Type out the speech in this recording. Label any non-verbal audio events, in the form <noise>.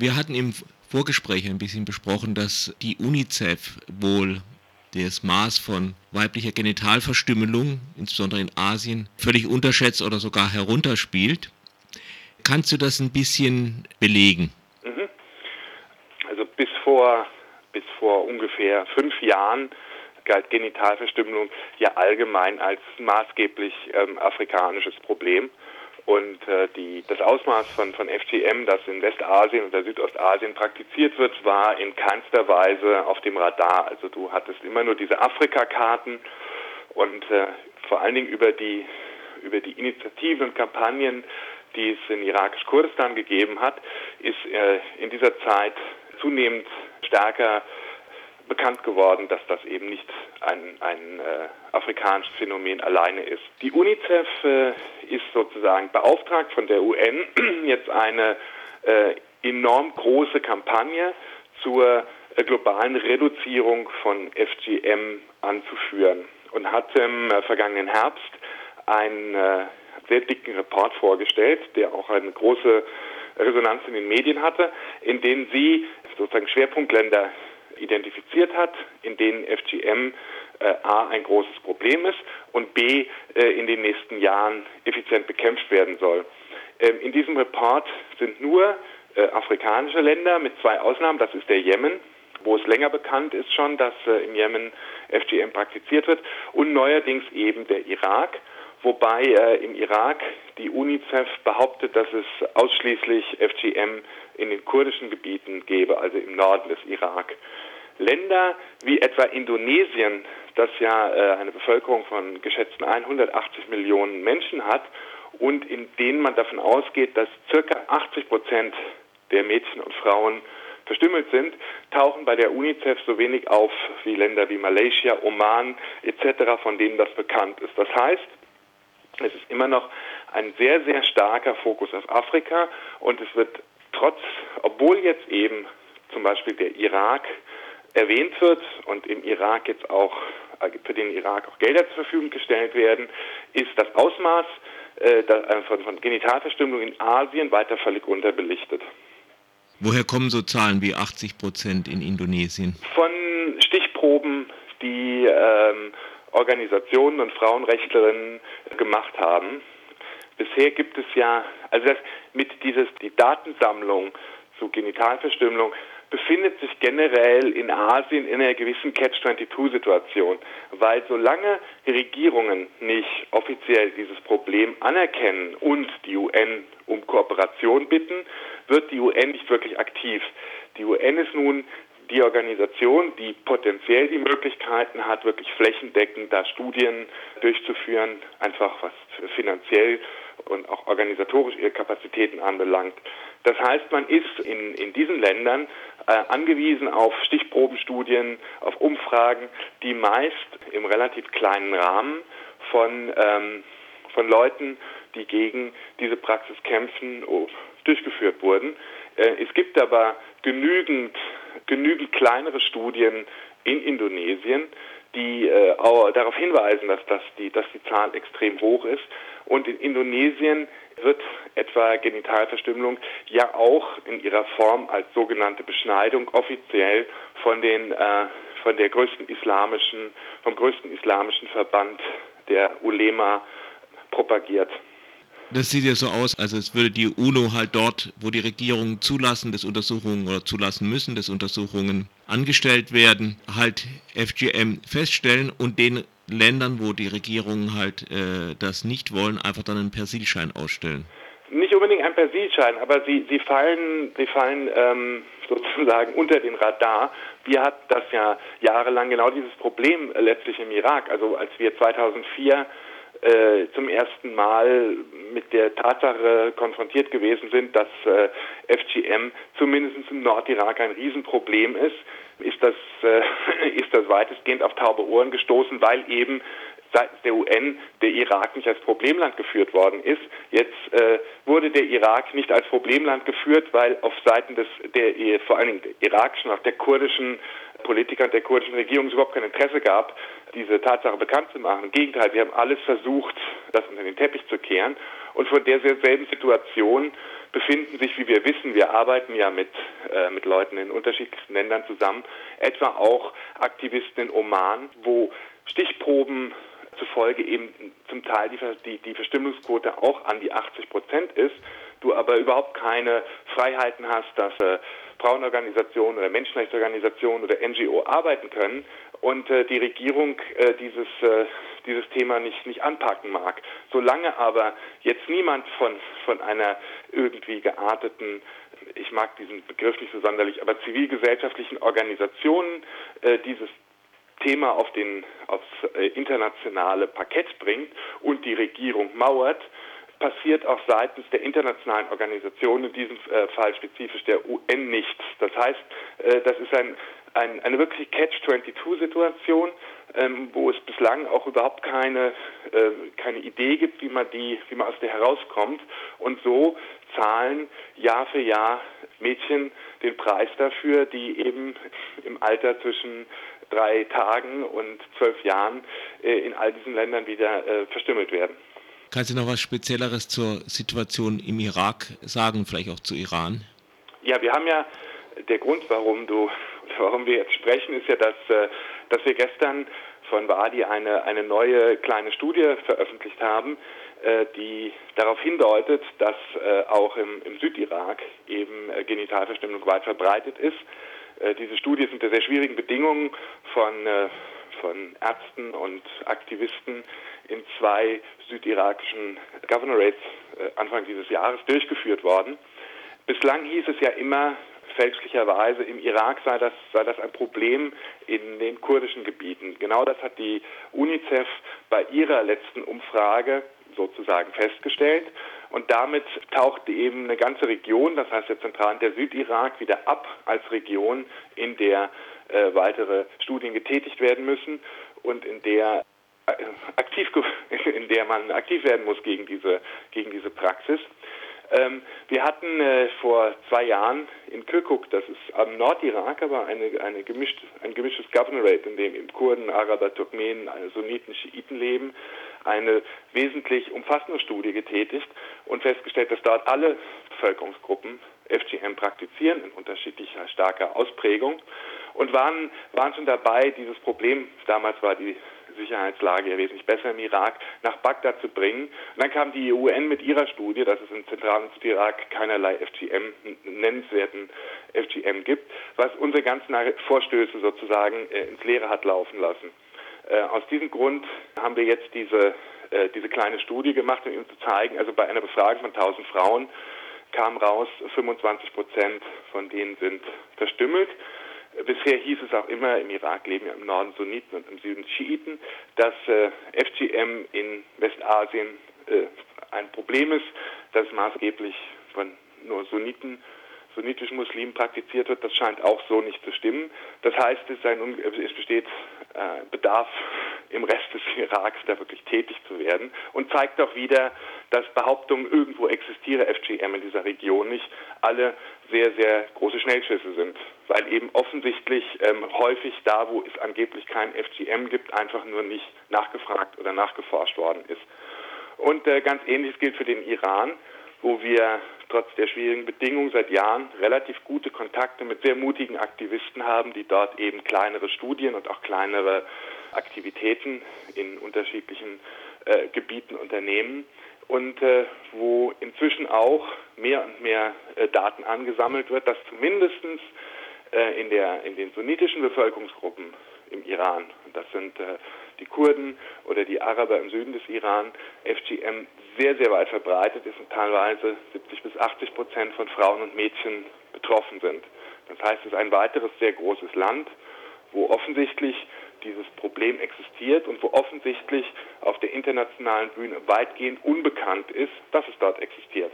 Wir hatten im Vorgespräch ein bisschen besprochen, dass die UNICEF wohl das Maß von weiblicher Genitalverstümmelung, insbesondere in Asien, völlig unterschätzt oder sogar herunterspielt. Kannst du das ein bisschen belegen? Mhm. Also bis vor, bis vor ungefähr fünf Jahren galt Genitalverstümmelung ja allgemein als maßgeblich ähm, afrikanisches Problem. Und äh, die, das Ausmaß von, von FGM, das in Westasien oder Südostasien praktiziert wird, war in keinster Weise auf dem Radar. Also du hattest immer nur diese Afrika-Karten und äh, vor allen Dingen über die, über die Initiativen und Kampagnen, die es in irakisch-Kurdistan gegeben hat, ist äh, in dieser Zeit zunehmend stärker bekannt geworden, dass das eben nicht ein, ein äh, afrikanisches Phänomen alleine ist. Die UNICEF äh, ist sozusagen beauftragt von der UN, <clears throat> jetzt eine äh, enorm große Kampagne zur äh, globalen Reduzierung von FGM anzuführen und hat im äh, vergangenen Herbst einen äh, sehr dicken Report vorgestellt, der auch eine große Resonanz in den Medien hatte, in dem sie sozusagen Schwerpunktländer identifiziert hat, in denen FGM äh, A ein großes Problem ist und B äh, in den nächsten Jahren effizient bekämpft werden soll. Ähm, in diesem Report sind nur äh, afrikanische Länder mit zwei Ausnahmen, das ist der Jemen, wo es länger bekannt ist schon, dass äh, im Jemen FGM praktiziert wird und neuerdings eben der Irak wobei äh, im Irak die UNICEF behauptet, dass es ausschließlich FGM in den kurdischen Gebieten gäbe, also im Norden des Irak. Länder wie etwa Indonesien, das ja äh, eine Bevölkerung von geschätzten 180 Millionen Menschen hat und in denen man davon ausgeht, dass circa 80 Prozent der Mädchen und Frauen verstümmelt sind, tauchen bei der UNICEF so wenig auf wie Länder wie Malaysia, Oman etc., von denen das bekannt ist. Das heißt, es ist immer noch ein sehr, sehr starker Fokus auf Afrika und es wird trotz, obwohl jetzt eben zum Beispiel der Irak erwähnt wird und im Irak jetzt auch äh, für den Irak auch Gelder zur Verfügung gestellt werden, ist das Ausmaß äh, äh, von, von Genitalverstümmelung in Asien weiter völlig unterbelichtet. Woher kommen so Zahlen wie 80 Prozent in Indonesien? Von Stichproben, die ähm, Organisationen und Frauenrechtlerinnen gemacht haben. Bisher gibt es ja, also das mit dieses die Datensammlung zu Genitalverstümmelung befindet sich generell in Asien in einer gewissen Catch-22-Situation, weil solange Regierungen nicht offiziell dieses Problem anerkennen und die UN um Kooperation bitten, wird die UN nicht wirklich aktiv. Die UN ist nun die Organisation, die potenziell die Möglichkeiten hat, wirklich flächendeckend da Studien durchzuführen, einfach was finanziell und auch organisatorisch ihre Kapazitäten anbelangt. Das heißt, man ist in, in diesen Ländern angewiesen auf Stichprobenstudien, auf Umfragen, die meist im relativ kleinen Rahmen von, ähm, von Leuten, die gegen diese Praxis kämpfen, oh, durchgeführt wurden. Äh, es gibt aber genügend, genügend kleinere Studien in Indonesien, die äh, darauf hinweisen, dass, das die, dass die Zahl extrem hoch ist. Und in Indonesien wird etwa Genitalverstümmelung ja auch in ihrer Form als sogenannte Beschneidung offiziell von den äh, von der größten islamischen vom größten islamischen Verband der Ulema propagiert. Das sieht ja so aus, als es würde die UNO halt dort, wo die Regierungen zulassen, dass Untersuchungen oder zulassen müssen, dass Untersuchungen angestellt werden, halt FGM feststellen und den Ländern, wo die Regierungen halt äh, das nicht wollen, einfach dann einen Persilschein ausstellen. Nicht unbedingt ein Persilschein, aber sie, sie fallen, sie fallen ähm, sozusagen unter den Radar. Wir hatten das ja jahrelang genau dieses Problem äh, letztlich im Irak. Also als wir 2004 äh, zum ersten Mal mit der Tatsache konfrontiert gewesen sind, dass äh, FGM zumindest im Nordirak ein Riesenproblem ist, ist das, äh, <laughs> ist das weitestgehend auf taube Ohren gestoßen, weil eben seitens der UN der Irak nicht als Problemland geführt worden ist. Jetzt äh, wurde der Irak nicht als Problemland geführt, weil auf Seiten des der vor allen Dingen der irakischen, auch der kurdischen Politiker und der kurdischen Regierung überhaupt kein Interesse gab, diese Tatsache bekannt zu machen. Im Gegenteil, sie haben alles versucht, das unter den Teppich zu kehren. Und von derselben Situation befinden sich, wie wir wissen, wir arbeiten ja mit, äh, mit Leuten in unterschiedlichsten Ländern zusammen, etwa auch Aktivisten in Oman, wo Stichproben zufolge eben zum Teil die, die, die Verstimmungsquote auch an die 80 Prozent ist, du aber überhaupt keine Freiheiten hast, dass äh, Frauenorganisationen oder Menschenrechtsorganisationen oder NGO arbeiten können und äh, die Regierung äh, dieses, äh, dieses Thema nicht, nicht anpacken mag. Solange aber jetzt niemand von, von einer irgendwie gearteten, ich mag diesen Begriff nicht so sonderlich, aber zivilgesellschaftlichen Organisationen äh, dieses Thema auf den, aufs äh, internationale Parkett bringt und die Regierung mauert, passiert auch seitens der internationalen Organisationen, in diesem äh, Fall spezifisch der UN, nichts. Das heißt, äh, das ist ein, ein, eine wirklich Catch-22-Situation, ähm, wo es bislang auch überhaupt keine, äh, keine Idee gibt, wie man, die, wie man aus der herauskommt. Und so zahlen Jahr für Jahr Mädchen den Preis dafür, die eben im Alter zwischen drei Tagen und zwölf Jahren in all diesen Ländern wieder verstümmelt werden. Kannst du noch was Spezielleres zur Situation im Irak sagen, vielleicht auch zu Iran? Ja, wir haben ja, der Grund, warum du, warum wir jetzt sprechen, ist ja, dass, äh, dass wir gestern von Wadi eine, eine neue kleine Studie veröffentlicht haben, äh, die darauf hindeutet, dass äh, auch im, im Südirak eben Genitalverstümmelung weit verbreitet ist. Diese Studie ist unter sehr schwierigen Bedingungen von von Ärzten und Aktivisten in zwei südirakischen Governorates äh, Anfang dieses Jahres durchgeführt worden. Bislang hieß es ja immer, fälschlicherweise im Irak sei das, sei das ein Problem in den kurdischen Gebieten. Genau das hat die UNICEF bei ihrer letzten Umfrage sozusagen festgestellt. Und damit tauchte eben eine ganze Region, das heißt der Zentral- und der Südirak, wieder ab als Region, in der äh, weitere Studien getätigt werden müssen und in der aktiv, <laughs> in der man aktiv werden muss gegen diese, gegen diese Praxis. Ähm, wir hatten äh, vor zwei Jahren in Kirkuk, das ist am Nordirak, aber eine, eine gemischt, ein gemischtes Governorate, in dem eben Kurden, Araber, Turkmenen, Sunniten, Schiiten leben, eine wesentlich umfassende Studie getätigt und festgestellt, dass dort alle Bevölkerungsgruppen FGM praktizieren in unterschiedlicher starker Ausprägung und waren, waren schon dabei, dieses Problem, damals war die Sicherheitslage ja wesentlich besser im Irak, nach Bagdad zu bringen. Und dann kam die UN mit ihrer Studie, dass es in Zentral- und Irak keinerlei FGM, nennenswerten FGM gibt, was unsere ganzen Vorstöße sozusagen äh, ins Leere hat laufen lassen. Äh, aus diesem Grund haben wir jetzt diese, äh, diese kleine Studie gemacht, um Ihnen zu zeigen, also bei einer Befragung von 1000 Frauen kam raus, 25 Prozent von denen sind verstümmelt. Bisher hieß es auch immer, im Irak leben ja im Norden Sunniten und im Süden Schiiten, dass äh, FGM in Westasien äh, ein Problem ist, das maßgeblich von nur Sunniten, sunnitischen Muslimen praktiziert wird. Das scheint auch so nicht zu stimmen. Das heißt, es, ein, es besteht äh, Bedarf im Rest des Iraks da wirklich tätig zu werden und zeigt auch wieder, dass Behauptungen, irgendwo existiere FGM in dieser Region nicht, alle sehr, sehr große Schnellschüsse sind, weil eben offensichtlich ähm, häufig da, wo es angeblich kein FGM gibt, einfach nur nicht nachgefragt oder nachgeforscht worden ist. Und äh, ganz ähnliches gilt für den Iran, wo wir trotz der schwierigen Bedingungen seit Jahren relativ gute Kontakte mit sehr mutigen Aktivisten haben, die dort eben kleinere Studien und auch kleinere Aktivitäten in unterschiedlichen äh, Gebieten unternehmen und äh, wo inzwischen auch mehr und mehr äh, Daten angesammelt wird, dass zumindest äh, in, der, in den sunnitischen Bevölkerungsgruppen im Iran, das sind äh, die Kurden oder die Araber im Süden des Iran, FGM sehr, sehr weit verbreitet ist und teilweise 70 bis 80 Prozent von Frauen und Mädchen betroffen sind. Das heißt, es ist ein weiteres sehr großes Land, wo offensichtlich dieses Problem existiert und wo offensichtlich auf der internationalen Bühne weitgehend unbekannt ist, dass es dort existiert.